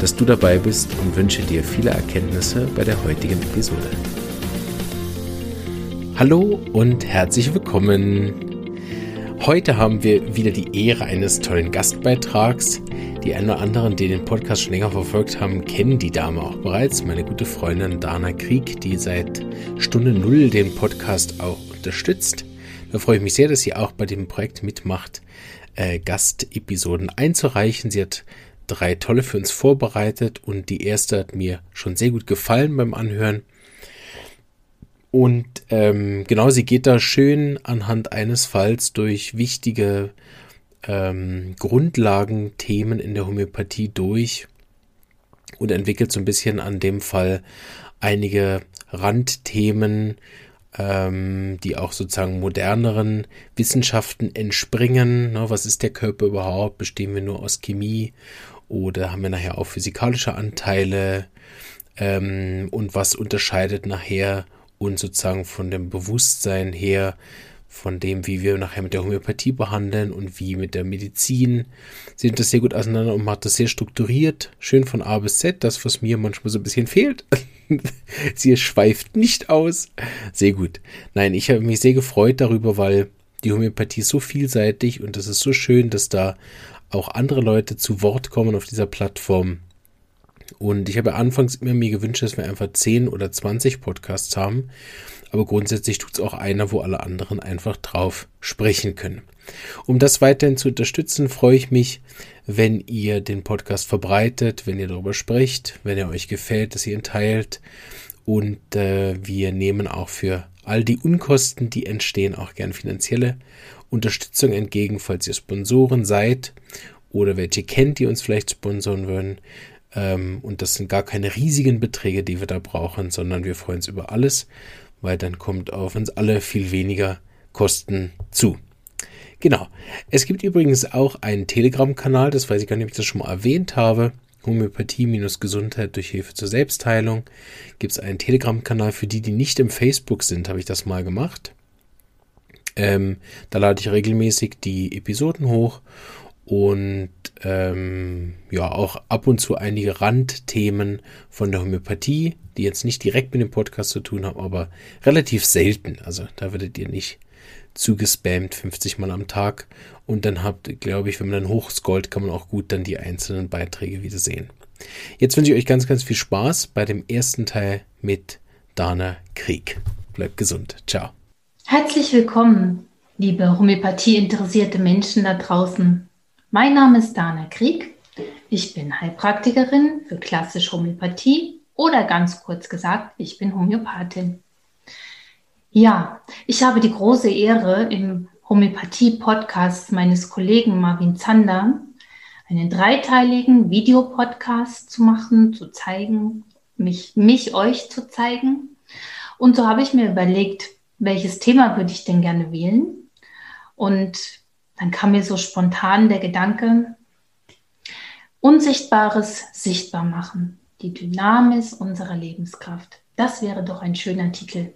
dass du dabei bist und wünsche dir viele Erkenntnisse bei der heutigen Episode. Hallo und herzlich willkommen. Heute haben wir wieder die Ehre eines tollen Gastbeitrags. Die einen oder anderen, die den Podcast schon länger verfolgt haben, kennen die Dame auch bereits. Meine gute Freundin Dana Krieg, die seit Stunde Null den Podcast auch unterstützt. Da freue ich mich sehr, dass sie auch bei dem Projekt mitmacht, äh, Gastepisoden einzureichen. Sie hat drei tolle für uns vorbereitet und die erste hat mir schon sehr gut gefallen beim Anhören. Und ähm, genau, sie geht da schön anhand eines Falls durch wichtige ähm, Grundlagenthemen in der Homöopathie durch und entwickelt so ein bisschen an dem Fall einige Randthemen, ähm, die auch sozusagen moderneren Wissenschaften entspringen. Ne, was ist der Körper überhaupt? Bestehen wir nur aus Chemie oder haben wir nachher auch physikalische Anteile? Ähm, und was unterscheidet nachher uns sozusagen von dem Bewusstsein her, von dem, wie wir nachher mit der Homöopathie behandeln und wie mit der Medizin. Sind das sehr gut auseinander und macht das sehr strukturiert, schön von A bis Z, das, was mir manchmal so ein bisschen fehlt. Sie schweift nicht aus. Sehr gut. Nein, ich habe mich sehr gefreut darüber, weil die Homöopathie ist so vielseitig und es ist so schön, dass da auch andere Leute zu Wort kommen auf dieser Plattform. Und ich habe anfangs immer mir gewünscht, dass wir einfach 10 oder 20 Podcasts haben. Aber grundsätzlich tut es auch einer, wo alle anderen einfach drauf sprechen können. Um das weiterhin zu unterstützen, freue ich mich, wenn ihr den Podcast verbreitet, wenn ihr darüber sprecht, wenn er euch gefällt, dass ihr ihn teilt. Und äh, wir nehmen auch für all die Unkosten, die entstehen, auch gern finanzielle Unterstützung entgegen, falls ihr Sponsoren seid oder welche kennt, die uns vielleicht sponsoren würden. Ähm, und das sind gar keine riesigen Beträge, die wir da brauchen, sondern wir freuen uns über alles, weil dann kommt auf uns alle viel weniger Kosten zu. Genau. Es gibt übrigens auch einen Telegram-Kanal, das weiß ich gar nicht, ob ich das schon mal erwähnt habe. Homöopathie-Gesundheit durch Hilfe zur Selbstheilung. Gibt es einen Telegram-Kanal für die, die nicht im Facebook sind, habe ich das mal gemacht. Ähm, da lade ich regelmäßig die Episoden hoch und ähm, ja auch ab und zu einige Randthemen von der Homöopathie, die jetzt nicht direkt mit dem Podcast zu tun haben, aber relativ selten. Also da werdet ihr nicht zugespammt 50 Mal am Tag und dann habt, glaube ich, wenn man dann hochscrollt, kann man auch gut dann die einzelnen Beiträge wieder sehen. Jetzt wünsche ich euch ganz, ganz viel Spaß bei dem ersten Teil mit Dana Krieg. Bleibt gesund. Ciao. Herzlich willkommen, liebe Homöopathie-interessierte Menschen da draußen. Mein Name ist Dana Krieg. Ich bin Heilpraktikerin für klassische Homöopathie oder ganz kurz gesagt, ich bin Homöopathin. Ja, ich habe die große Ehre, im Homöopathie-Podcast meines Kollegen Marvin Zander einen dreiteiligen Videopodcast zu machen, zu zeigen, mich, mich euch zu zeigen. Und so habe ich mir überlegt, welches Thema würde ich denn gerne wählen? Und dann kam mir so spontan der Gedanke, Unsichtbares sichtbar machen, die Dynamis unserer Lebenskraft. Das wäre doch ein schöner Titel.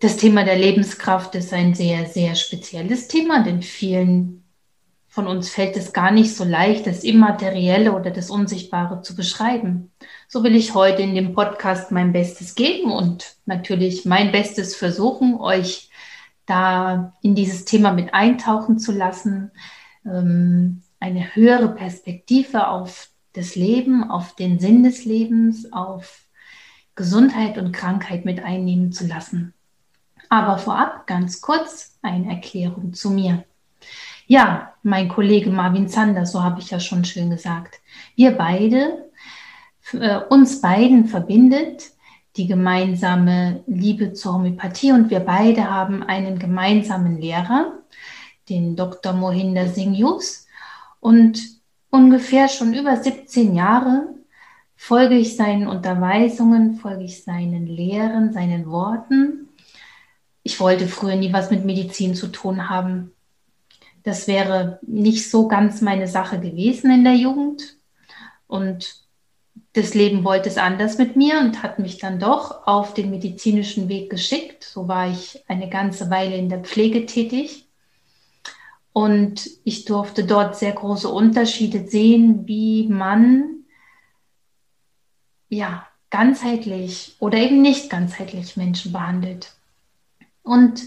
Das Thema der Lebenskraft ist ein sehr, sehr spezielles Thema, denn vielen von uns fällt es gar nicht so leicht, das Immaterielle oder das Unsichtbare zu beschreiben. So will ich heute in dem Podcast mein Bestes geben und natürlich mein Bestes versuchen, euch da in dieses Thema mit eintauchen zu lassen, ähm, eine höhere Perspektive auf das Leben, auf den Sinn des Lebens, auf Gesundheit und Krankheit mit einnehmen zu lassen. Aber vorab ganz kurz eine Erklärung zu mir. Ja, mein Kollege Marvin Zander, so habe ich ja schon schön gesagt. Wir beide äh, uns beiden verbindet die gemeinsame Liebe zur Homöopathie und wir beide haben einen gemeinsamen Lehrer, den Dr. Mohinder Singh Yus. Und ungefähr schon über 17 Jahre folge ich seinen Unterweisungen, folge ich seinen Lehren, seinen Worten. Ich wollte früher nie was mit Medizin zu tun haben. Das wäre nicht so ganz meine Sache gewesen in der Jugend. Und das Leben wollte es anders mit mir und hat mich dann doch auf den medizinischen Weg geschickt. So war ich eine ganze Weile in der Pflege tätig. Und ich durfte dort sehr große Unterschiede sehen, wie man ja ganzheitlich oder eben nicht ganzheitlich Menschen behandelt. Und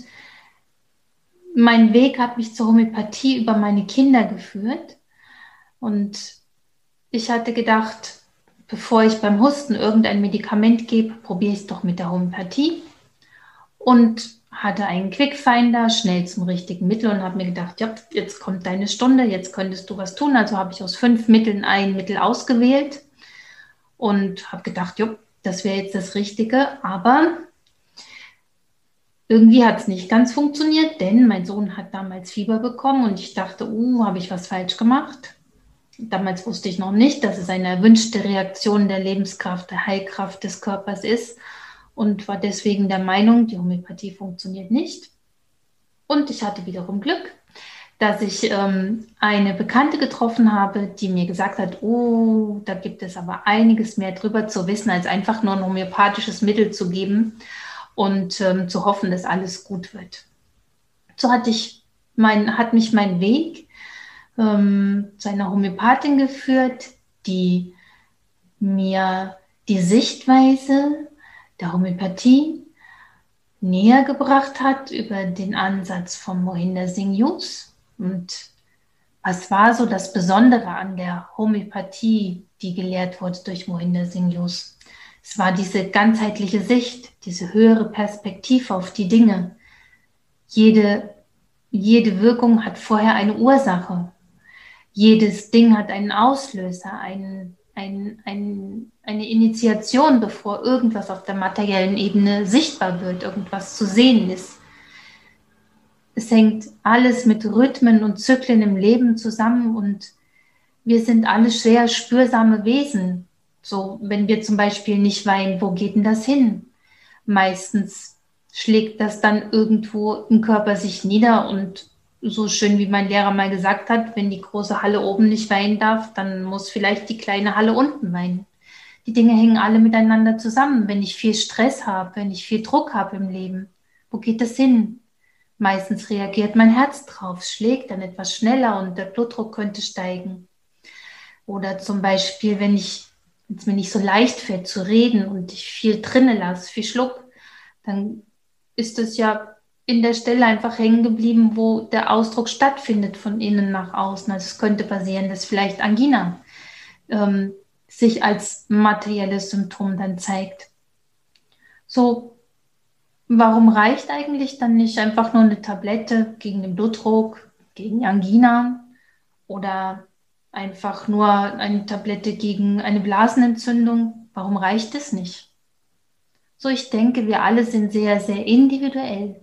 mein Weg hat mich zur Homöopathie über meine Kinder geführt. Und ich hatte gedacht, bevor ich beim Husten irgendein Medikament gebe, probiere ich es doch mit der Homöopathie. Und hatte einen Quickfinder, schnell zum richtigen Mittel und habe mir gedacht, ja, jetzt kommt deine Stunde, jetzt könntest du was tun. Also habe ich aus fünf Mitteln ein Mittel ausgewählt und habe gedacht, ja, das wäre jetzt das Richtige. Aber irgendwie hat es nicht ganz funktioniert, denn mein Sohn hat damals Fieber bekommen und ich dachte, uh, habe ich was falsch gemacht. Damals wusste ich noch nicht, dass es eine erwünschte Reaktion der Lebenskraft, der Heilkraft des Körpers ist und war deswegen der Meinung, die Homöopathie funktioniert nicht. Und ich hatte wiederum Glück, dass ich ähm, eine Bekannte getroffen habe, die mir gesagt hat, oh, da gibt es aber einiges mehr drüber zu wissen, als einfach nur ein homöopathisches Mittel zu geben und ähm, zu hoffen, dass alles gut wird. So hatte ich mein, hat mich mein Weg ähm, zu einer Homöopathin geführt, die mir die Sichtweise der Homöopathie näher gebracht hat über den Ansatz von Mohinder Singh Yus. Und was war so das Besondere an der Homöopathie, die gelehrt wurde durch Mohinder Singh Yus? Es war diese ganzheitliche Sicht, diese höhere Perspektive auf die Dinge. Jede, jede Wirkung hat vorher eine Ursache. Jedes Ding hat einen Auslöser, einen, ein, ein, eine Initiation, bevor irgendwas auf der materiellen Ebene sichtbar wird, irgendwas zu sehen ist. Es hängt alles mit Rhythmen und Zyklen im Leben zusammen und wir sind alle sehr spürsame Wesen. So, wenn wir zum Beispiel nicht weinen, wo geht denn das hin? Meistens schlägt das dann irgendwo im Körper sich nieder und so schön wie mein Lehrer mal gesagt hat, wenn die große Halle oben nicht weinen darf, dann muss vielleicht die kleine Halle unten weinen. Die Dinge hängen alle miteinander zusammen. Wenn ich viel Stress habe, wenn ich viel Druck habe im Leben, wo geht das hin? Meistens reagiert mein Herz drauf, schlägt dann etwas schneller und der Blutdruck könnte steigen. Oder zum Beispiel, wenn ich wenn es mir nicht so leicht fällt zu reden und ich viel drinnen lasse, viel schluck, dann ist es ja in der Stelle einfach hängen geblieben, wo der Ausdruck stattfindet von innen nach außen. Also es könnte passieren, dass vielleicht Angina ähm, sich als materielles Symptom dann zeigt. So, warum reicht eigentlich dann nicht einfach nur eine Tablette gegen den Blutdruck, gegen Angina oder einfach nur eine Tablette gegen eine Blasenentzündung. Warum reicht es nicht? So, ich denke, wir alle sind sehr, sehr individuell.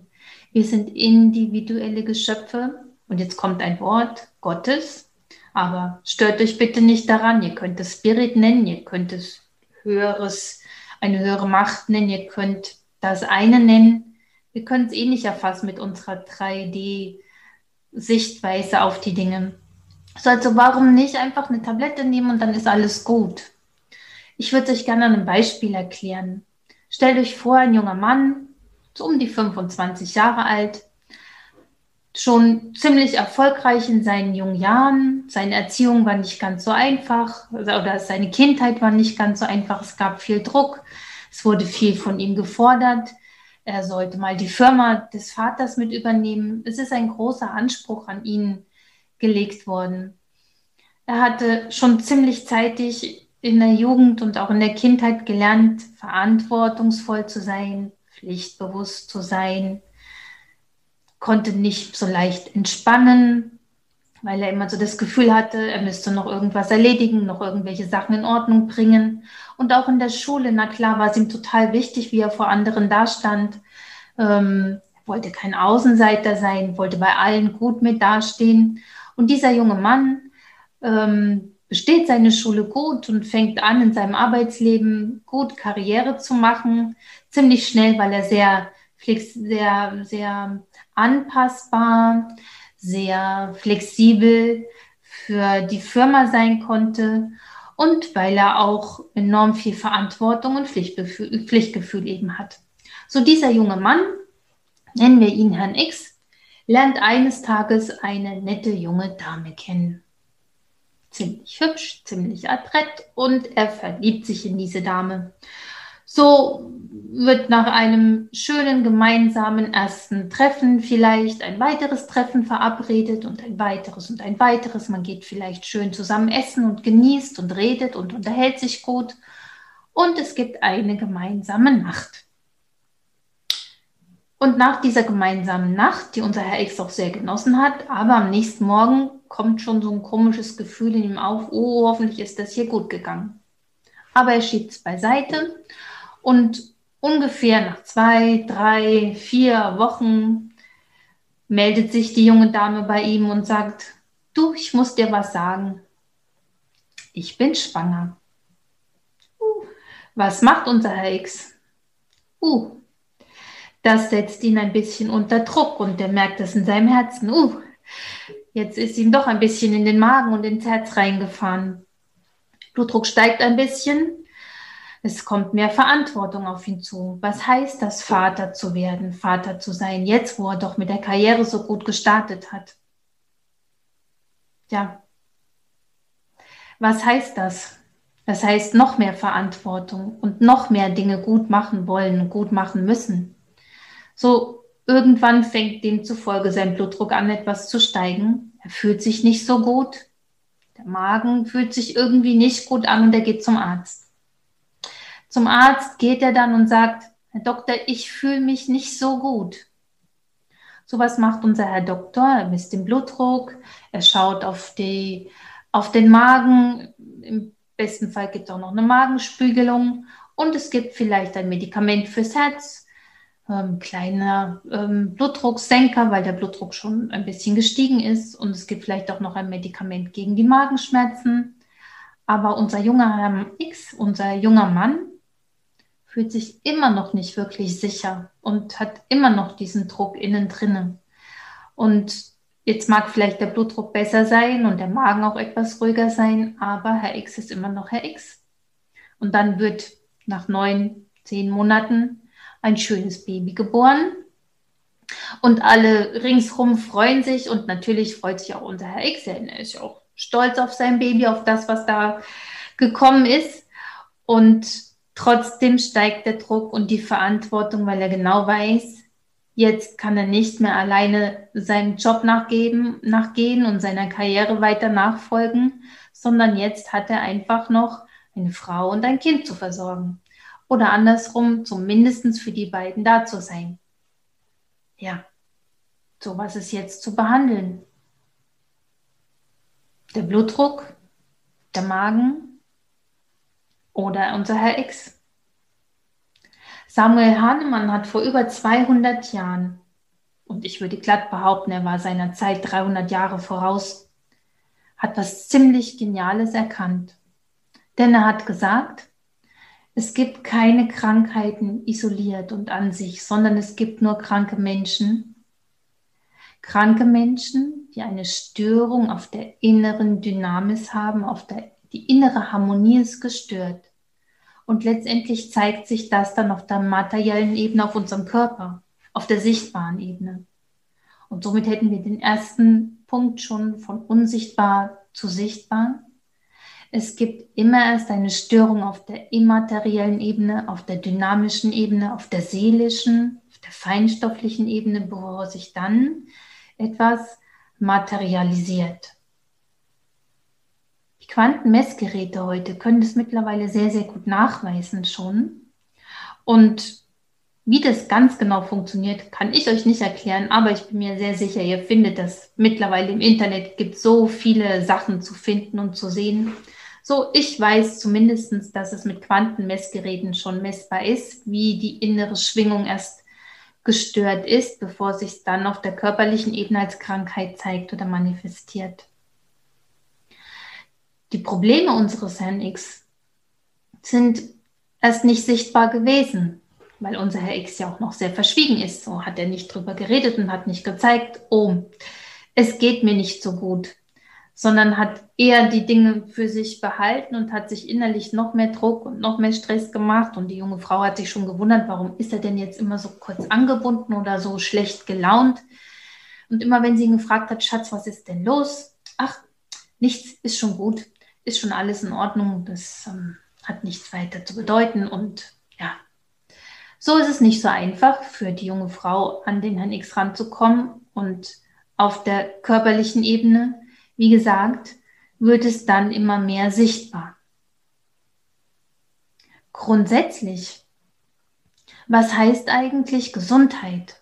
Wir sind individuelle Geschöpfe. Und jetzt kommt ein Wort Gottes. Aber stört euch bitte nicht daran. Ihr könnt es Spirit nennen, ihr könnt es höheres, eine höhere Macht nennen, ihr könnt das eine nennen. Wir können es eh nicht erfassen mit unserer 3D-Sichtweise auf die Dinge. So, also warum nicht einfach eine Tablette nehmen und dann ist alles gut? Ich würde euch gerne an einem Beispiel erklären. Stellt euch vor, ein junger Mann, so um die 25 Jahre alt, schon ziemlich erfolgreich in seinen jungen Jahren. Seine Erziehung war nicht ganz so einfach oder seine Kindheit war nicht ganz so einfach. Es gab viel Druck. Es wurde viel von ihm gefordert. Er sollte mal die Firma des Vaters mit übernehmen. Es ist ein großer Anspruch an ihn gelegt worden. Er hatte schon ziemlich zeitig in der Jugend und auch in der Kindheit gelernt, verantwortungsvoll zu sein, pflichtbewusst zu sein, konnte nicht so leicht entspannen, weil er immer so das Gefühl hatte, er müsste noch irgendwas erledigen, noch irgendwelche Sachen in Ordnung bringen. Und auch in der Schule, na klar, war es ihm total wichtig, wie er vor anderen dastand. Ähm, wollte kein Außenseiter sein, wollte bei allen gut mit dastehen. Und dieser junge Mann ähm, besteht seine Schule gut und fängt an, in seinem Arbeitsleben gut Karriere zu machen. Ziemlich schnell, weil er sehr, sehr, sehr anpassbar, sehr flexibel für die Firma sein konnte und weil er auch enorm viel Verantwortung und Pflichtgefühl, Pflichtgefühl eben hat. So dieser junge Mann, nennen wir ihn Herrn X, lernt eines Tages eine nette junge Dame kennen. Ziemlich hübsch, ziemlich adrett und er verliebt sich in diese Dame. So wird nach einem schönen gemeinsamen ersten Treffen vielleicht ein weiteres Treffen verabredet und ein weiteres und ein weiteres. Man geht vielleicht schön zusammen essen und genießt und redet und unterhält sich gut. Und es gibt eine gemeinsame Nacht. Und nach dieser gemeinsamen Nacht, die unser Herr X auch sehr genossen hat, aber am nächsten Morgen kommt schon so ein komisches Gefühl in ihm auf, oh, hoffentlich ist das hier gut gegangen. Aber er schiebt es beiseite und ungefähr nach zwei, drei, vier Wochen meldet sich die junge Dame bei ihm und sagt, du, ich muss dir was sagen. Ich bin schwanger. Uh, was macht unser Herr X? Uh, das setzt ihn ein bisschen unter Druck und er merkt das in seinem Herzen. Uh, jetzt ist ihm doch ein bisschen in den Magen und ins Herz reingefahren. Blutdruck steigt ein bisschen es kommt mehr Verantwortung auf ihn zu. Was heißt das, Vater zu werden, Vater zu sein, jetzt wo er doch mit der Karriere so gut gestartet hat? Ja. Was heißt das? Das heißt noch mehr Verantwortung und noch mehr Dinge gut machen wollen gut machen müssen. So irgendwann fängt demzufolge sein Blutdruck an, etwas zu steigen. Er fühlt sich nicht so gut. Der Magen fühlt sich irgendwie nicht gut an und er geht zum Arzt. Zum Arzt geht er dann und sagt, Herr Doktor, ich fühle mich nicht so gut. So was macht unser Herr Doktor. Er misst den Blutdruck, er schaut auf, die, auf den Magen. Im besten Fall gibt es auch noch eine Magenspiegelung und es gibt vielleicht ein Medikament fürs Herz, ähm, kleiner ähm, Blutdrucksenker, weil der Blutdruck schon ein bisschen gestiegen ist und es gibt vielleicht auch noch ein Medikament gegen die Magenschmerzen. Aber unser junger Herr X, unser junger Mann, fühlt sich immer noch nicht wirklich sicher und hat immer noch diesen Druck innen drinnen. Und jetzt mag vielleicht der Blutdruck besser sein und der Magen auch etwas ruhiger sein, aber Herr X ist immer noch Herr X. Und dann wird nach neun, zehn Monaten ein schönes Baby geboren. Und alle ringsrum freuen sich und natürlich freut sich auch unser Herr X. Er ist auch stolz auf sein Baby, auf das, was da gekommen ist. Und Trotzdem steigt der Druck und die Verantwortung, weil er genau weiß, jetzt kann er nicht mehr alleine seinem Job nachgeben, nachgehen und seiner Karriere weiter nachfolgen, sondern jetzt hat er einfach noch eine Frau und ein Kind zu versorgen. Oder andersrum, zumindest für die beiden da zu sein. Ja, so was ist jetzt zu behandeln. Der Blutdruck, der Magen, oder unser Herr X. Samuel Hahnemann hat vor über 200 Jahren, und ich würde glatt behaupten, er war seiner Zeit 300 Jahre voraus, hat was ziemlich Geniales erkannt. Denn er hat gesagt, es gibt keine Krankheiten isoliert und an sich, sondern es gibt nur kranke Menschen. Kranke Menschen, die eine Störung auf der inneren Dynamis haben, auf der die innere Harmonie ist gestört. Und letztendlich zeigt sich das dann auf der materiellen Ebene, auf unserem Körper, auf der sichtbaren Ebene. Und somit hätten wir den ersten Punkt schon von unsichtbar zu sichtbar. Es gibt immer erst eine Störung auf der immateriellen Ebene, auf der dynamischen Ebene, auf der seelischen, auf der feinstofflichen Ebene, bevor sich dann etwas materialisiert. Die Quantenmessgeräte heute können das mittlerweile sehr, sehr gut nachweisen schon. Und wie das ganz genau funktioniert, kann ich euch nicht erklären, aber ich bin mir sehr sicher, ihr findet das mittlerweile im Internet, gibt so viele Sachen zu finden und zu sehen. So, ich weiß zumindest, dass es mit Quantenmessgeräten schon messbar ist, wie die innere Schwingung erst gestört ist, bevor sich dann auf der körperlichen Ebene als Krankheit zeigt oder manifestiert. die Probleme unseres Herrn X sind erst nicht sichtbar gewesen, weil unser Herr X ja auch noch sehr verschwiegen ist. So hat er nicht drüber geredet und hat nicht gezeigt, oh, es geht mir nicht so gut, sondern hat eher die Dinge für sich behalten und hat sich innerlich noch mehr Druck und noch mehr Stress gemacht. Und die junge Frau hat sich schon gewundert, warum ist er denn jetzt immer so kurz angebunden oder so schlecht gelaunt. Und immer wenn sie ihn gefragt hat, Schatz, was ist denn los? Ach, nichts, ist schon gut, ist schon alles in Ordnung, das ähm, hat nichts weiter zu bedeuten. Und ja, so ist es nicht so einfach für die junge Frau, an den Herrn X ranzukommen. Und auf der körperlichen Ebene, wie gesagt, wird es dann immer mehr sichtbar. Grundsätzlich, was heißt eigentlich Gesundheit?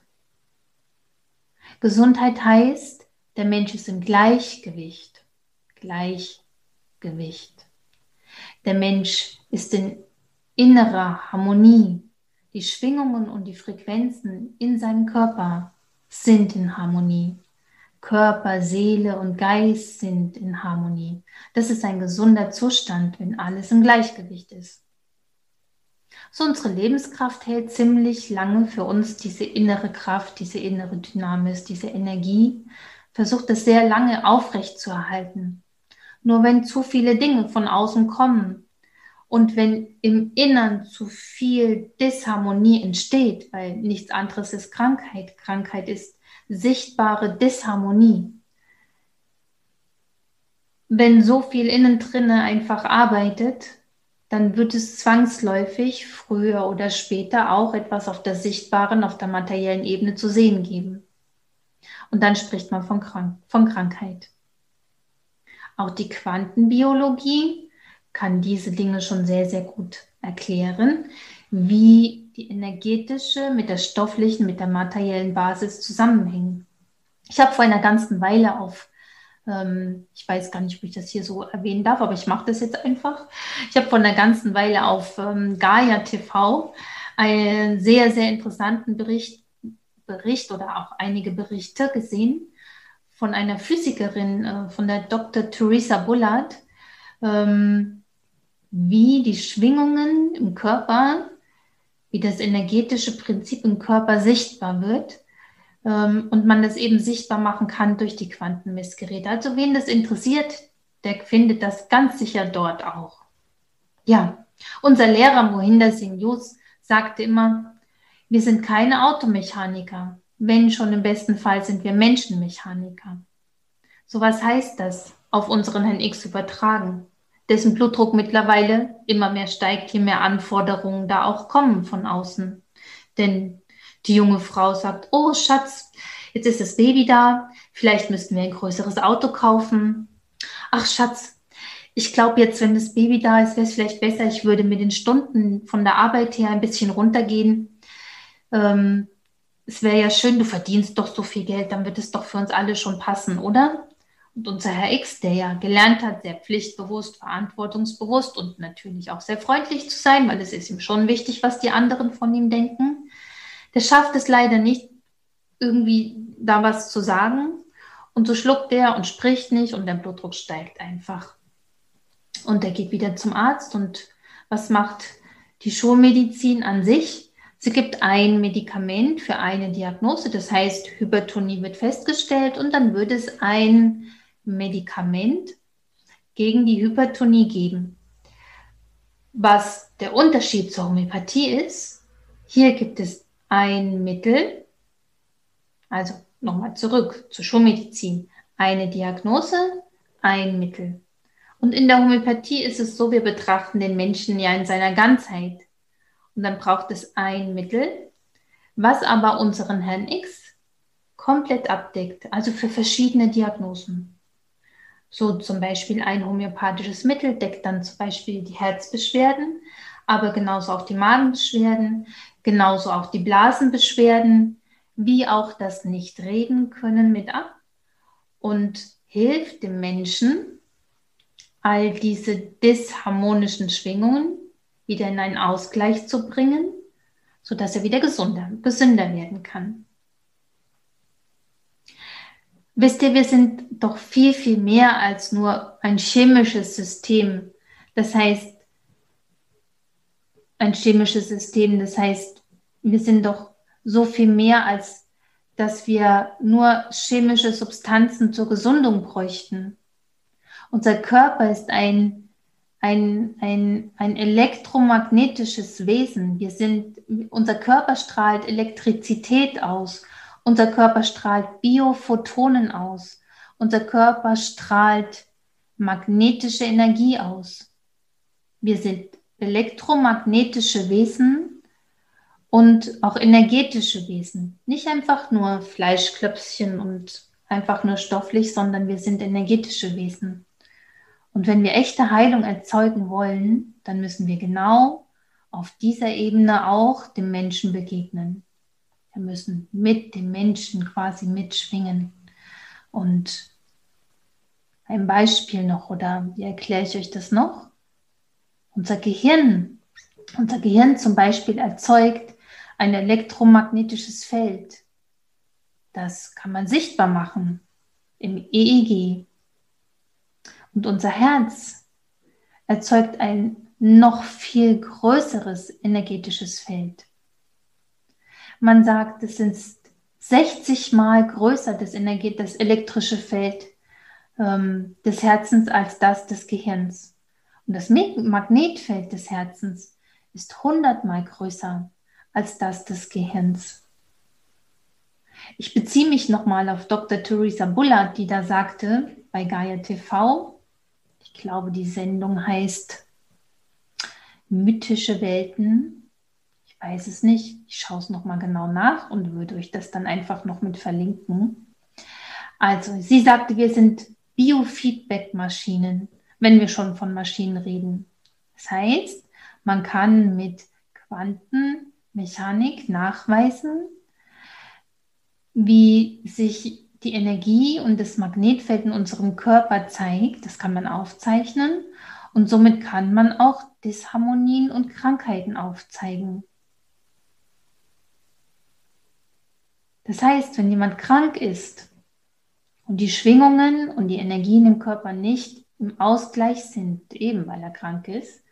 Gesundheit heißt, der Mensch ist im Gleichgewicht. Gleichgewicht. Der Mensch ist in innerer Harmonie. Die Schwingungen und die Frequenzen in seinem Körper sind in Harmonie. Körper, Seele und Geist sind in Harmonie. Das ist ein gesunder Zustand, wenn alles im Gleichgewicht ist. So unsere Lebenskraft hält ziemlich lange für uns diese innere Kraft, diese innere Dynamis, diese Energie, versucht es sehr lange aufrecht zu erhalten. Nur wenn zu viele Dinge von außen kommen und wenn im Innern zu viel Disharmonie entsteht, weil nichts anderes ist Krankheit, Krankheit ist sichtbare Disharmonie. Wenn so viel innen drinne einfach arbeitet, dann wird es zwangsläufig früher oder später auch etwas auf der sichtbaren, auf der materiellen Ebene zu sehen geben. Und dann spricht man von, Krank von Krankheit. Auch die Quantenbiologie kann diese Dinge schon sehr, sehr gut erklären, wie die energetische mit der stofflichen, mit der materiellen Basis zusammenhängen. Ich habe vor einer ganzen Weile auf, ähm, ich weiß gar nicht, ob ich das hier so erwähnen darf, aber ich mache das jetzt einfach. Ich habe vor einer ganzen Weile auf ähm, Gaia TV einen sehr, sehr interessanten Bericht, Bericht oder auch einige Berichte gesehen von einer Physikerin, äh, von der Dr. Theresa Bullard, ähm, wie die Schwingungen im Körper wie das energetische Prinzip im Körper sichtbar wird ähm, und man das eben sichtbar machen kann durch die Quantenmessgeräte. Also wen das interessiert, der findet das ganz sicher dort auch. Ja, unser Lehrer Mohinder Singh sagte immer, wir sind keine Automechaniker. Wenn schon im besten Fall sind wir Menschenmechaniker. So was heißt das auf unseren Herrn X übertragen? Dessen Blutdruck mittlerweile immer mehr steigt, je mehr Anforderungen da auch kommen von außen. Denn die junge Frau sagt, oh Schatz, jetzt ist das Baby da, vielleicht müssten wir ein größeres Auto kaufen. Ach Schatz, ich glaube jetzt, wenn das Baby da ist, wäre es vielleicht besser, ich würde mit den Stunden von der Arbeit her ein bisschen runtergehen. Ähm, es wäre ja schön, du verdienst doch so viel Geld, dann wird es doch für uns alle schon passen, oder? Und unser Herr X, der ja gelernt hat, sehr pflichtbewusst, verantwortungsbewusst und natürlich auch sehr freundlich zu sein, weil es ist ihm schon wichtig, was die anderen von ihm denken, der schafft es leider nicht, irgendwie da was zu sagen. Und so schluckt er und spricht nicht und der Blutdruck steigt einfach. Und er geht wieder zum Arzt und was macht die Schulmedizin an sich? Sie gibt ein Medikament für eine Diagnose, das heißt, Hypertonie wird festgestellt und dann wird es ein Medikament gegen die Hypertonie geben. Was der Unterschied zur Homöopathie ist, hier gibt es ein Mittel, also nochmal zurück zur Schulmedizin, eine Diagnose, ein Mittel. Und in der Homöopathie ist es so, wir betrachten den Menschen ja in seiner Ganzheit. Und dann braucht es ein Mittel, was aber unseren Herrn X komplett abdeckt, also für verschiedene Diagnosen. So zum Beispiel ein homöopathisches Mittel deckt dann zum Beispiel die Herzbeschwerden, aber genauso auch die Magenbeschwerden, genauso auch die Blasenbeschwerden, wie auch das Nicht-Reden können mit ab und hilft dem Menschen, all diese disharmonischen Schwingungen wieder in einen Ausgleich zu bringen, sodass er wieder gesunder, gesünder werden kann. Wisst ihr, wir sind doch viel, viel mehr als nur ein chemisches System. Das heißt, ein chemisches System, das heißt, wir sind doch so viel mehr als dass wir nur chemische Substanzen zur Gesundung bräuchten. Unser Körper ist ein, ein, ein, ein elektromagnetisches Wesen. Wir sind, unser Körper strahlt Elektrizität aus. Unser Körper strahlt Biophotonen aus. Unser Körper strahlt magnetische Energie aus. Wir sind elektromagnetische Wesen und auch energetische Wesen. Nicht einfach nur Fleischklöpfchen und einfach nur stofflich, sondern wir sind energetische Wesen. Und wenn wir echte Heilung erzeugen wollen, dann müssen wir genau auf dieser Ebene auch dem Menschen begegnen. Wir müssen mit dem Menschen quasi mitschwingen. Und ein Beispiel noch, oder wie erkläre ich euch das noch? Unser Gehirn, unser Gehirn zum Beispiel erzeugt ein elektromagnetisches Feld. Das kann man sichtbar machen im EEG. Und unser Herz erzeugt ein noch viel größeres energetisches Feld. Man sagt, es sind 60 mal größer das, Energie, das elektrische Feld ähm, des Herzens als das des Gehirns. Und das Magnetfeld des Herzens ist 100 mal größer als das des Gehirns. Ich beziehe mich nochmal auf Dr. Theresa Bullard, die da sagte bei Gaia TV, ich glaube, die Sendung heißt Mythische Welten. Weiß es nicht. Ich schaue es nochmal genau nach und würde euch das dann einfach noch mit verlinken. Also, sie sagte, wir sind Biofeedback-Maschinen, wenn wir schon von Maschinen reden. Das heißt, man kann mit Quantenmechanik nachweisen, wie sich die Energie und das Magnetfeld in unserem Körper zeigt. Das kann man aufzeichnen und somit kann man auch Disharmonien und Krankheiten aufzeigen. Das heißt, wenn jemand krank ist und die Schwingungen und die Energien im Körper nicht im Ausgleich sind, eben weil er krank ist,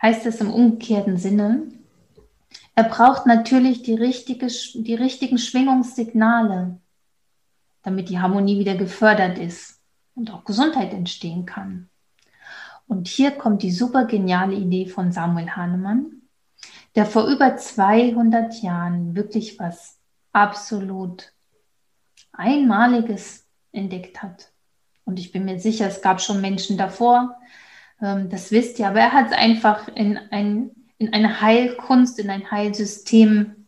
heißt das im umgekehrten Sinne, er braucht natürlich die, richtige, die richtigen Schwingungssignale, damit die Harmonie wieder gefördert ist und auch Gesundheit entstehen kann. Und hier kommt die super geniale Idee von Samuel Hahnemann, der vor über 200 Jahren wirklich was absolut Einmaliges entdeckt hat. Und ich bin mir sicher, es gab schon Menschen davor, ähm, das wisst ihr, aber er hat es einfach in, ein, in eine Heilkunst, in ein Heilsystem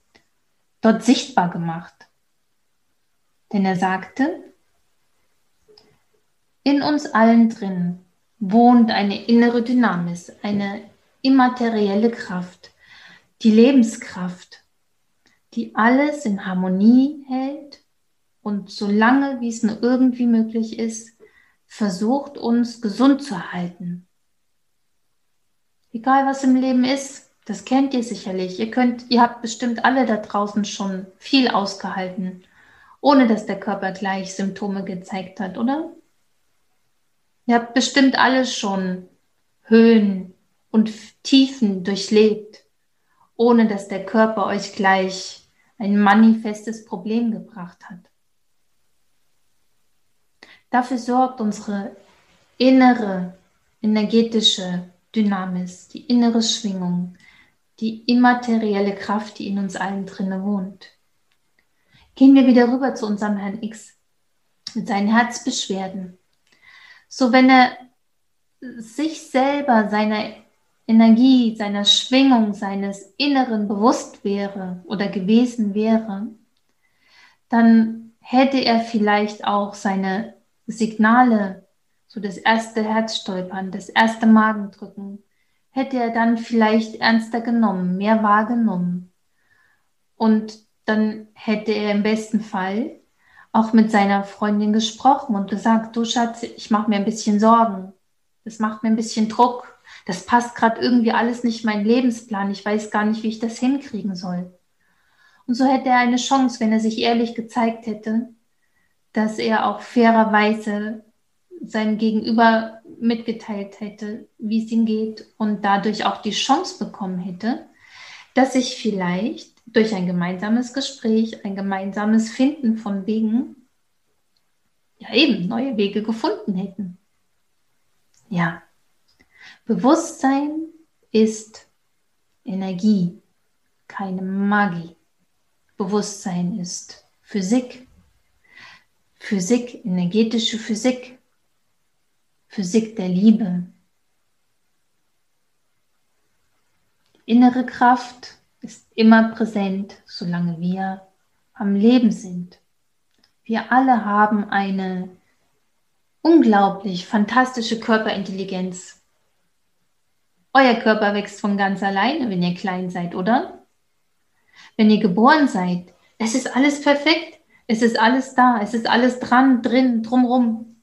dort sichtbar gemacht. Denn er sagte, in uns allen drin wohnt eine innere Dynamis, eine immaterielle Kraft, die Lebenskraft, die alles in Harmonie hält und solange wie es nur irgendwie möglich ist, versucht uns gesund zu halten. Egal was im Leben ist, das kennt ihr sicherlich. Ihr könnt, ihr habt bestimmt alle da draußen schon viel ausgehalten ohne dass der Körper gleich Symptome gezeigt hat, oder? Ihr habt bestimmt alles schon Höhen und Tiefen durchlebt, ohne dass der Körper euch gleich ein manifestes Problem gebracht hat. Dafür sorgt unsere innere energetische Dynamis, die innere Schwingung, die immaterielle Kraft, die in uns allen drinne wohnt. Gehen wir wieder rüber zu unserem Herrn X mit seinen Herzbeschwerden. So, wenn er sich selber seiner Energie, seiner Schwingung, seines Inneren bewusst wäre oder gewesen wäre, dann hätte er vielleicht auch seine Signale, so das erste Herzstolpern, das erste Magendrücken, hätte er dann vielleicht ernster genommen, mehr wahrgenommen. Und dann hätte er im besten Fall auch mit seiner Freundin gesprochen und gesagt, du Schatz, ich mache mir ein bisschen Sorgen. Das macht mir ein bisschen Druck. Das passt gerade irgendwie alles nicht in meinen Lebensplan. Ich weiß gar nicht, wie ich das hinkriegen soll. Und so hätte er eine Chance, wenn er sich ehrlich gezeigt hätte, dass er auch fairerweise seinem Gegenüber mitgeteilt hätte, wie es ihm geht und dadurch auch die Chance bekommen hätte, dass sich vielleicht durch ein gemeinsames Gespräch, ein gemeinsames Finden von Wegen, ja eben neue Wege gefunden hätten. Ja, Bewusstsein ist Energie, keine Magie. Bewusstsein ist Physik. Physik, energetische Physik. Physik der Liebe. Innere Kraft ist immer präsent, solange wir am Leben sind. Wir alle haben eine unglaublich fantastische Körperintelligenz. Euer Körper wächst von ganz alleine, wenn ihr klein seid, oder? Wenn ihr geboren seid, es ist alles perfekt. Es ist alles da. Es ist alles dran, drin, drumrum.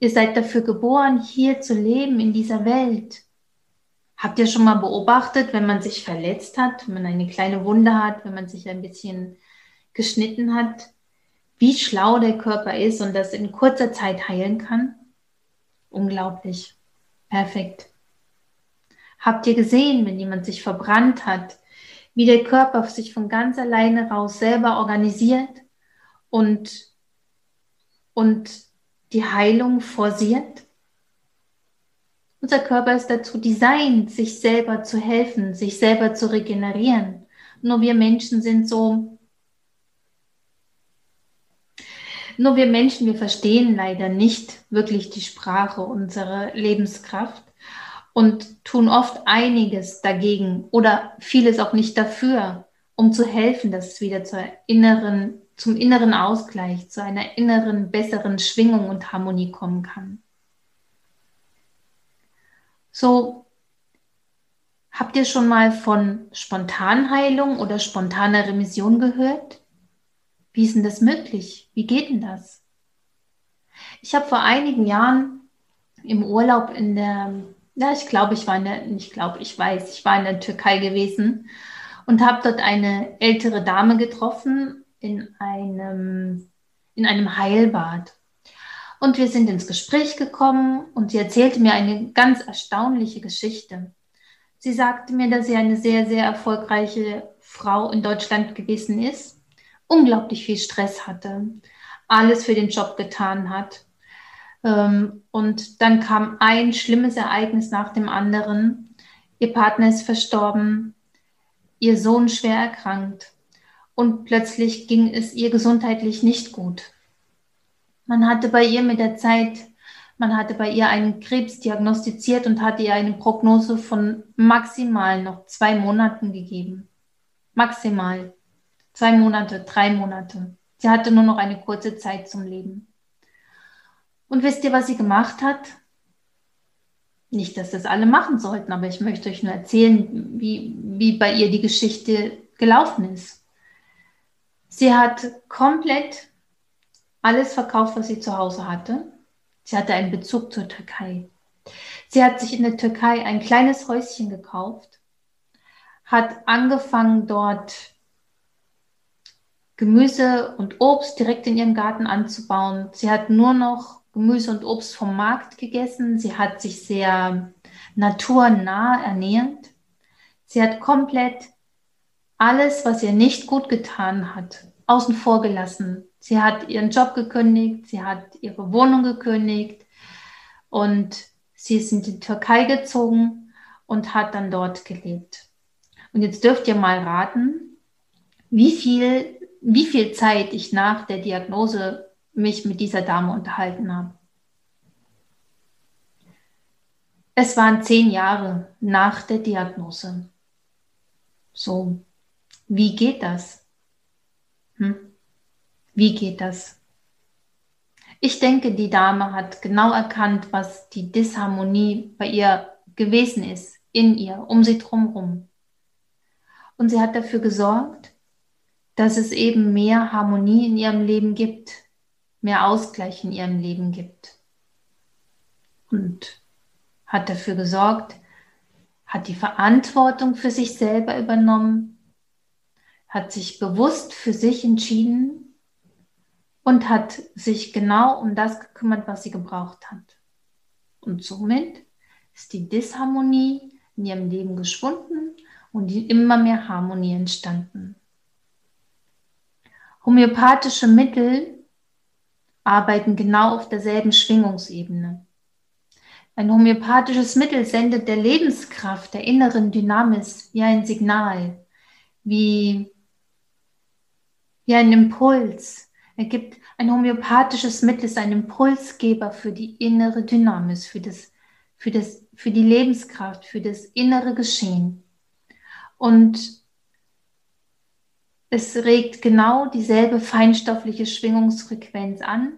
Ihr seid dafür geboren, hier zu leben in dieser Welt. Habt ihr schon mal beobachtet, wenn man sich verletzt hat, wenn man eine kleine Wunde hat, wenn man sich ein bisschen geschnitten hat, wie schlau der Körper ist und das in kurzer Zeit heilen kann? Unglaublich. Perfekt. Habt ihr gesehen, wenn jemand sich verbrannt hat, wie der Körper sich von ganz alleine raus selber organisiert und, und die Heilung forciert? Unser Körper ist dazu designt, sich selber zu helfen, sich selber zu regenerieren. Nur wir Menschen sind so Nur wir Menschen, wir verstehen leider nicht wirklich die Sprache unserer Lebenskraft und tun oft einiges dagegen oder vieles auch nicht dafür, um zu helfen, dass es wieder zur inneren, zum inneren Ausgleich, zu einer inneren, besseren Schwingung und Harmonie kommen kann. So, habt ihr schon mal von Spontanheilung oder spontaner Remission gehört? Wie ist denn das möglich? Wie geht denn das? Ich habe vor einigen Jahren im Urlaub in der, ja, ich glaube, ich war in der, ich glaube, ich weiß, ich war in der Türkei gewesen und habe dort eine ältere Dame getroffen in einem, in einem Heilbad. Und wir sind ins Gespräch gekommen und sie erzählte mir eine ganz erstaunliche Geschichte. Sie sagte mir, dass sie eine sehr, sehr erfolgreiche Frau in Deutschland gewesen ist unglaublich viel Stress hatte, alles für den Job getan hat. Ähm, und dann kam ein schlimmes Ereignis nach dem anderen. Ihr Partner ist verstorben, ihr Sohn schwer erkrankt und plötzlich ging es ihr gesundheitlich nicht gut. Man hatte bei ihr mit der Zeit, man hatte bei ihr einen Krebs diagnostiziert und hatte ihr eine Prognose von maximal noch zwei Monaten gegeben. Maximal. Zwei Monate, drei Monate. Sie hatte nur noch eine kurze Zeit zum Leben. Und wisst ihr, was sie gemacht hat? Nicht, dass das alle machen sollten, aber ich möchte euch nur erzählen, wie, wie bei ihr die Geschichte gelaufen ist. Sie hat komplett alles verkauft, was sie zu Hause hatte. Sie hatte einen Bezug zur Türkei. Sie hat sich in der Türkei ein kleines Häuschen gekauft, hat angefangen dort Gemüse und Obst direkt in ihrem Garten anzubauen. Sie hat nur noch Gemüse und Obst vom Markt gegessen. Sie hat sich sehr naturnah ernährt. Sie hat komplett alles, was ihr nicht gut getan hat, außen vor gelassen. Sie hat ihren Job gekündigt, sie hat ihre Wohnung gekündigt und sie ist in die Türkei gezogen und hat dann dort gelebt. Und jetzt dürft ihr mal raten, wie viel wie viel Zeit ich nach der Diagnose mich mit dieser Dame unterhalten habe. Es waren zehn Jahre nach der Diagnose. So, wie geht das? Hm? Wie geht das? Ich denke, die Dame hat genau erkannt, was die Disharmonie bei ihr gewesen ist, in ihr, um sie drumherum. Und sie hat dafür gesorgt, dass es eben mehr Harmonie in ihrem Leben gibt, mehr Ausgleich in ihrem Leben gibt. Und hat dafür gesorgt, hat die Verantwortung für sich selber übernommen, hat sich bewusst für sich entschieden und hat sich genau um das gekümmert, was sie gebraucht hat. Und somit ist die Disharmonie in ihrem Leben geschwunden und immer mehr Harmonie entstanden. Homöopathische Mittel arbeiten genau auf derselben Schwingungsebene. Ein homöopathisches Mittel sendet der Lebenskraft, der inneren Dynamis wie ein Signal, wie, wie ein Impuls. Er gibt ein homöopathisches Mittel, ist ein Impulsgeber für die innere Dynamis, für, das, für, das, für die Lebenskraft, für das innere Geschehen. Und es regt genau dieselbe feinstoffliche Schwingungsfrequenz an,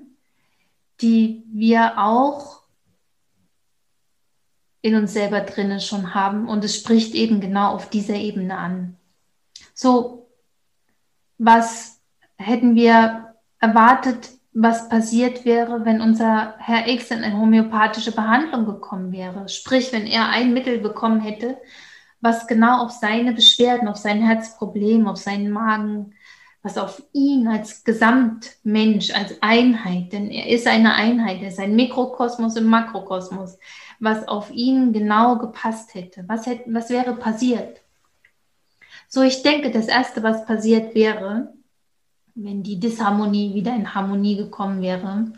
die wir auch in uns selber drinnen schon haben. Und es spricht eben genau auf dieser Ebene an. So, was hätten wir erwartet, was passiert wäre, wenn unser Herr X in eine homöopathische Behandlung gekommen wäre? Sprich, wenn er ein Mittel bekommen hätte, was genau auf seine Beschwerden, auf sein Herzproblem, auf seinen Magen, was auf ihn als Gesamtmensch, als Einheit, denn er ist eine Einheit, er ist ein Mikrokosmos im Makrokosmos, was auf ihn genau gepasst hätte. Was, hätte, was wäre passiert? So, ich denke, das Erste, was passiert wäre, wenn die Disharmonie wieder in Harmonie gekommen wäre,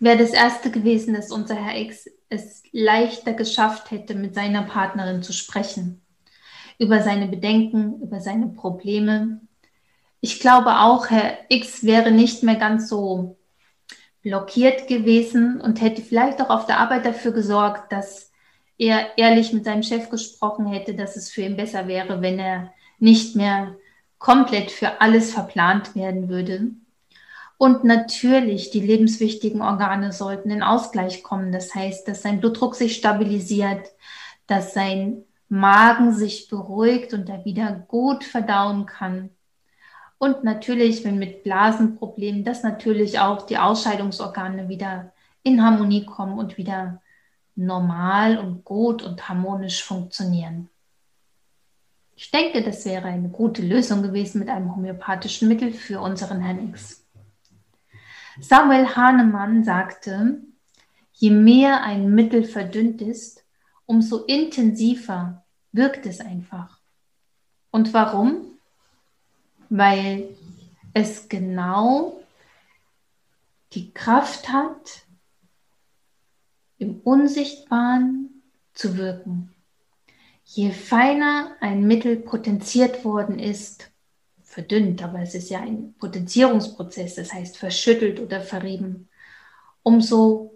wäre das Erste gewesen, dass unser Herr X es leichter geschafft hätte, mit seiner Partnerin zu sprechen über seine Bedenken, über seine Probleme. Ich glaube auch, Herr X wäre nicht mehr ganz so blockiert gewesen und hätte vielleicht auch auf der Arbeit dafür gesorgt, dass er ehrlich mit seinem Chef gesprochen hätte, dass es für ihn besser wäre, wenn er nicht mehr komplett für alles verplant werden würde. Und natürlich, die lebenswichtigen Organe sollten in Ausgleich kommen. Das heißt, dass sein Blutdruck sich stabilisiert, dass sein Magen sich beruhigt und er wieder gut verdauen kann. Und natürlich, wenn mit Blasenproblemen, dass natürlich auch die Ausscheidungsorgane wieder in Harmonie kommen und wieder normal und gut und harmonisch funktionieren. Ich denke, das wäre eine gute Lösung gewesen mit einem homöopathischen Mittel für unseren X. Samuel Hahnemann sagte, je mehr ein Mittel verdünnt ist, umso intensiver wirkt es einfach. Und warum? Weil es genau die Kraft hat, im Unsichtbaren zu wirken. Je feiner ein Mittel potenziert worden ist, verdünnt, aber es ist ja ein Potenzierungsprozess, das heißt verschüttelt oder verrieben, umso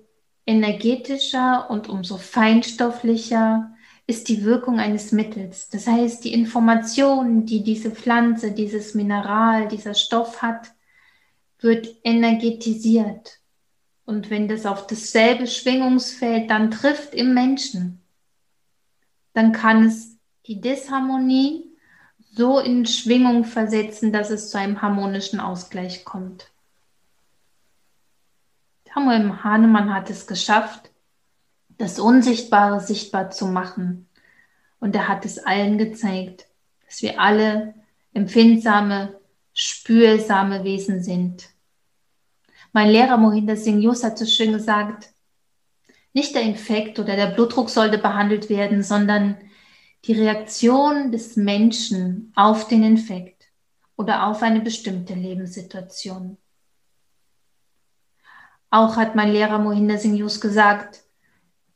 energetischer und umso feinstofflicher ist die Wirkung eines Mittels. Das heißt, die Information, die diese Pflanze, dieses Mineral, dieser Stoff hat, wird energetisiert. Und wenn das auf dasselbe Schwingungsfeld dann trifft im Menschen, dann kann es die Disharmonie so in Schwingung versetzen, dass es zu einem harmonischen Ausgleich kommt. Samuel Hahnemann hat es geschafft, das Unsichtbare sichtbar zu machen. Und er hat es allen gezeigt, dass wir alle empfindsame, spürsame Wesen sind. Mein Lehrer Mohinder Singh Yus hat so schön gesagt, nicht der Infekt oder der Blutdruck sollte behandelt werden, sondern die Reaktion des Menschen auf den Infekt oder auf eine bestimmte Lebenssituation. Auch hat mein Lehrer Mohinder Singh Yus gesagt,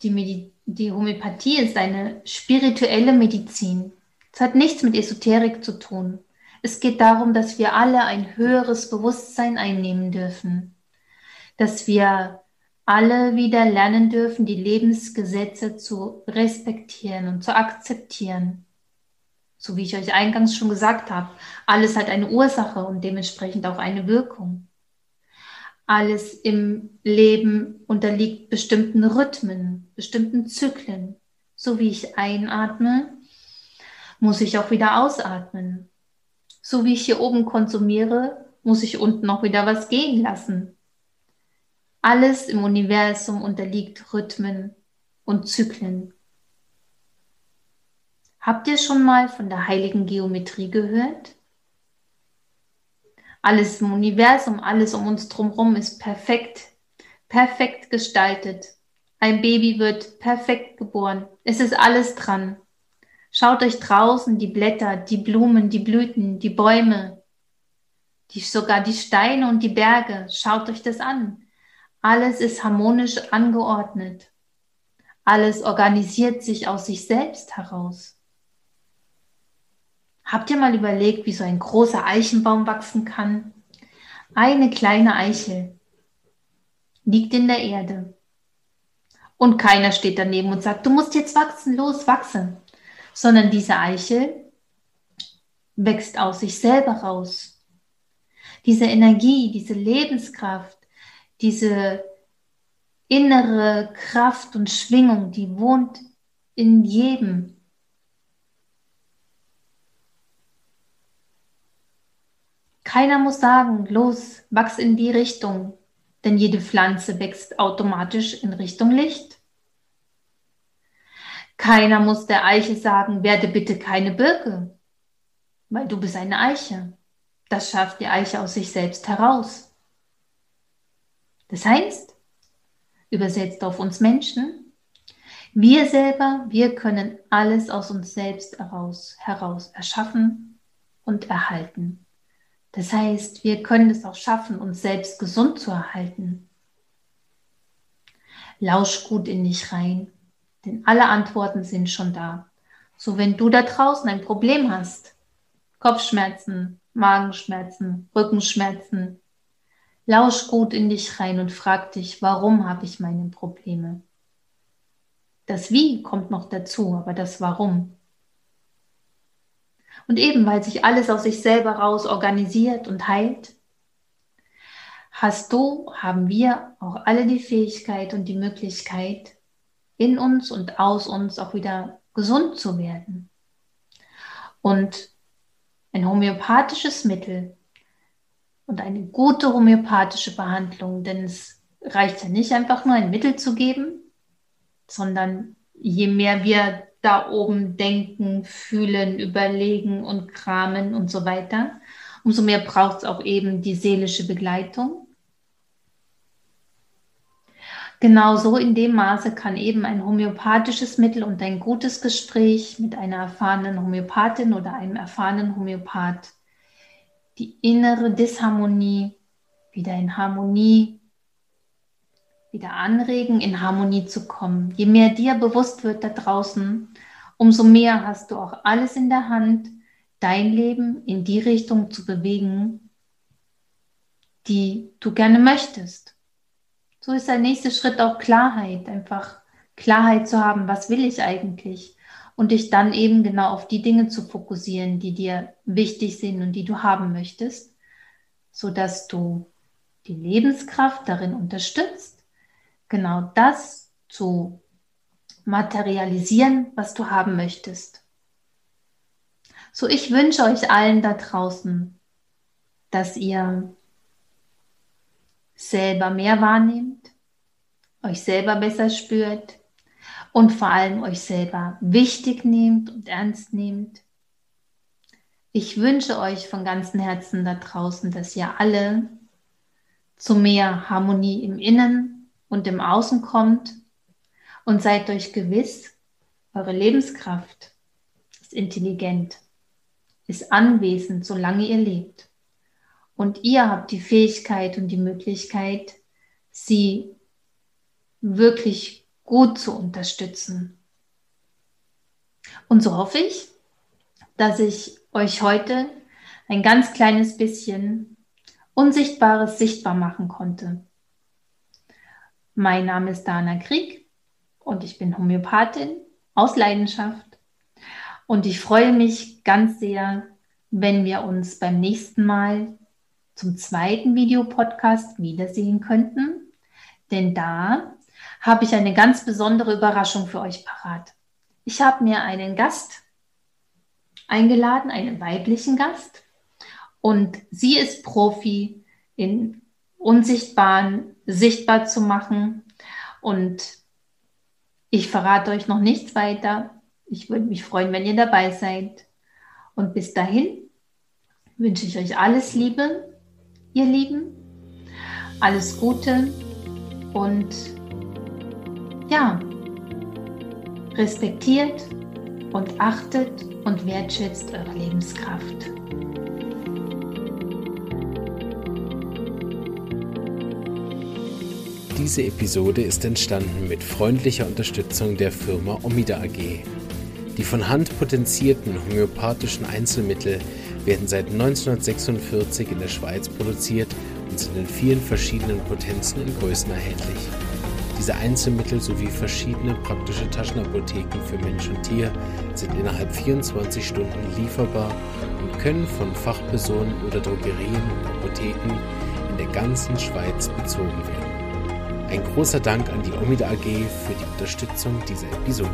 die, die Homöopathie ist eine spirituelle Medizin. Es hat nichts mit Esoterik zu tun. Es geht darum, dass wir alle ein höheres Bewusstsein einnehmen dürfen, dass wir alle wieder lernen dürfen, die Lebensgesetze zu respektieren und zu akzeptieren. So wie ich euch eingangs schon gesagt habe, alles hat eine Ursache und dementsprechend auch eine Wirkung alles im Leben unterliegt bestimmten Rhythmen, bestimmten Zyklen. So wie ich einatme, muss ich auch wieder ausatmen. So wie ich hier oben konsumiere, muss ich unten auch wieder was gehen lassen. Alles im Universum unterliegt Rhythmen und Zyklen. Habt ihr schon mal von der heiligen Geometrie gehört? Alles im Universum, alles um uns drumherum ist perfekt, perfekt gestaltet. Ein Baby wird perfekt geboren. Es ist alles dran. Schaut euch draußen die Blätter, die Blumen, die Blüten, die Bäume, die, sogar die Steine und die Berge. Schaut euch das an. Alles ist harmonisch angeordnet. Alles organisiert sich aus sich selbst heraus. Habt ihr mal überlegt, wie so ein großer Eichenbaum wachsen kann? Eine kleine Eichel liegt in der Erde. Und keiner steht daneben und sagt, du musst jetzt wachsen, los, wachsen. Sondern diese Eichel wächst aus sich selber raus. Diese Energie, diese Lebenskraft, diese innere Kraft und Schwingung, die wohnt in jedem. Keiner muss sagen, los, wachs in die Richtung, denn jede Pflanze wächst automatisch in Richtung Licht. Keiner muss der Eiche sagen, werde bitte keine Birke, weil du bist eine Eiche. Das schafft die Eiche aus sich selbst heraus. Das heißt, übersetzt auf uns Menschen, wir selber, wir können alles aus uns selbst heraus, heraus erschaffen und erhalten. Das heißt, wir können es auch schaffen, uns selbst gesund zu erhalten. Lausch gut in dich rein, denn alle Antworten sind schon da. So wenn du da draußen ein Problem hast, Kopfschmerzen, Magenschmerzen, Rückenschmerzen, lausch gut in dich rein und frag dich, warum habe ich meine Probleme? Das Wie kommt noch dazu, aber das Warum und eben weil sich alles aus sich selber raus organisiert und heilt, hast du, haben wir auch alle die Fähigkeit und die Möglichkeit, in uns und aus uns auch wieder gesund zu werden. Und ein homöopathisches Mittel und eine gute homöopathische Behandlung, denn es reicht ja nicht einfach nur ein Mittel zu geben, sondern je mehr wir da oben denken, fühlen, überlegen und kramen und so weiter. Umso mehr braucht es auch eben die seelische Begleitung. Genauso in dem Maße kann eben ein homöopathisches Mittel und ein gutes Gespräch mit einer erfahrenen Homöopathin oder einem erfahrenen Homöopath die innere Disharmonie wieder in Harmonie wieder anregen, in Harmonie zu kommen. Je mehr dir bewusst wird da draußen, umso mehr hast du auch alles in der Hand, dein Leben in die Richtung zu bewegen, die du gerne möchtest. So ist der nächste Schritt auch Klarheit, einfach Klarheit zu haben, was will ich eigentlich? Und dich dann eben genau auf die Dinge zu fokussieren, die dir wichtig sind und die du haben möchtest, sodass du die Lebenskraft darin unterstützt, genau das zu materialisieren, was du haben möchtest. So, ich wünsche euch allen da draußen, dass ihr selber mehr wahrnehmt, euch selber besser spürt und vor allem euch selber wichtig nehmt und ernst nehmt. Ich wünsche euch von ganzem Herzen da draußen, dass ihr alle zu mehr Harmonie im Innen und im Außen kommt und seid euch gewiss, eure Lebenskraft ist intelligent, ist anwesend, solange ihr lebt. Und ihr habt die Fähigkeit und die Möglichkeit, sie wirklich gut zu unterstützen. Und so hoffe ich, dass ich euch heute ein ganz kleines bisschen Unsichtbares sichtbar machen konnte. Mein Name ist Dana Krieg und ich bin Homöopathin aus Leidenschaft. Und ich freue mich ganz sehr, wenn wir uns beim nächsten Mal zum zweiten Videopodcast wiedersehen könnten. Denn da habe ich eine ganz besondere Überraschung für euch parat. Ich habe mir einen Gast eingeladen, einen weiblichen Gast. Und sie ist Profi in Unsichtbaren sichtbar zu machen. Und ich verrate euch noch nichts weiter. Ich würde mich freuen, wenn ihr dabei seid. Und bis dahin wünsche ich euch alles Liebe, ihr Lieben. Alles Gute und ja, respektiert und achtet und wertschätzt eure Lebenskraft. Diese Episode ist entstanden mit freundlicher Unterstützung der Firma Omida AG. Die von Hand potenzierten homöopathischen Einzelmittel werden seit 1946 in der Schweiz produziert und sind in vielen verschiedenen Potenzen in Größen erhältlich. Diese Einzelmittel sowie verschiedene praktische Taschenapotheken für Mensch und Tier sind innerhalb 24 Stunden lieferbar und können von Fachpersonen oder Drogerien und Apotheken in der ganzen Schweiz bezogen werden. Ein großer Dank an die Omida AG für die Unterstützung dieser Episode.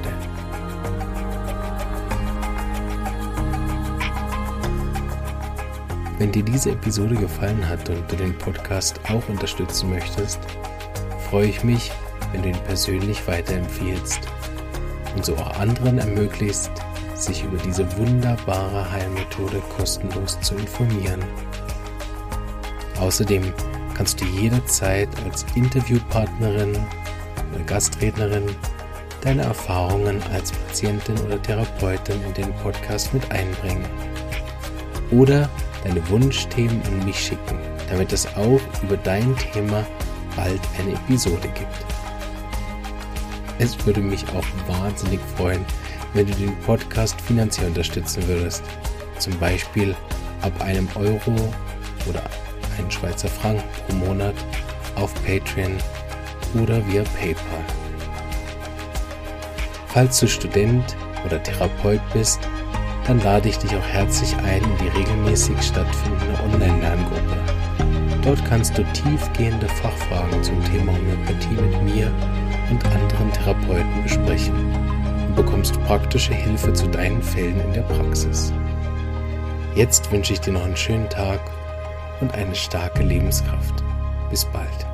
Wenn dir diese Episode gefallen hat und du den Podcast auch unterstützen möchtest, freue ich mich, wenn du ihn persönlich weiterempfiehlst und so auch anderen ermöglicht, sich über diese wunderbare Heilmethode kostenlos zu informieren. Außerdem kannst du jederzeit als Interviewpartnerin oder Gastrednerin deine Erfahrungen als Patientin oder Therapeutin in den Podcast mit einbringen. Oder deine Wunschthemen an mich schicken, damit es auch über dein Thema bald eine Episode gibt. Es würde mich auch wahnsinnig freuen, wenn du den Podcast finanziell unterstützen würdest. Zum Beispiel ab einem Euro oder einen Schweizer Franken pro Monat auf Patreon oder via PayPal. Falls du Student oder Therapeut bist, dann lade ich dich auch herzlich ein in die regelmäßig stattfindende Online-Lerngruppe. Dort kannst du tiefgehende Fachfragen zum Thema Homöopathie mit mir und anderen Therapeuten besprechen und bekommst praktische Hilfe zu deinen Fällen in der Praxis. Jetzt wünsche ich dir noch einen schönen Tag und eine starke Lebenskraft. Bis bald.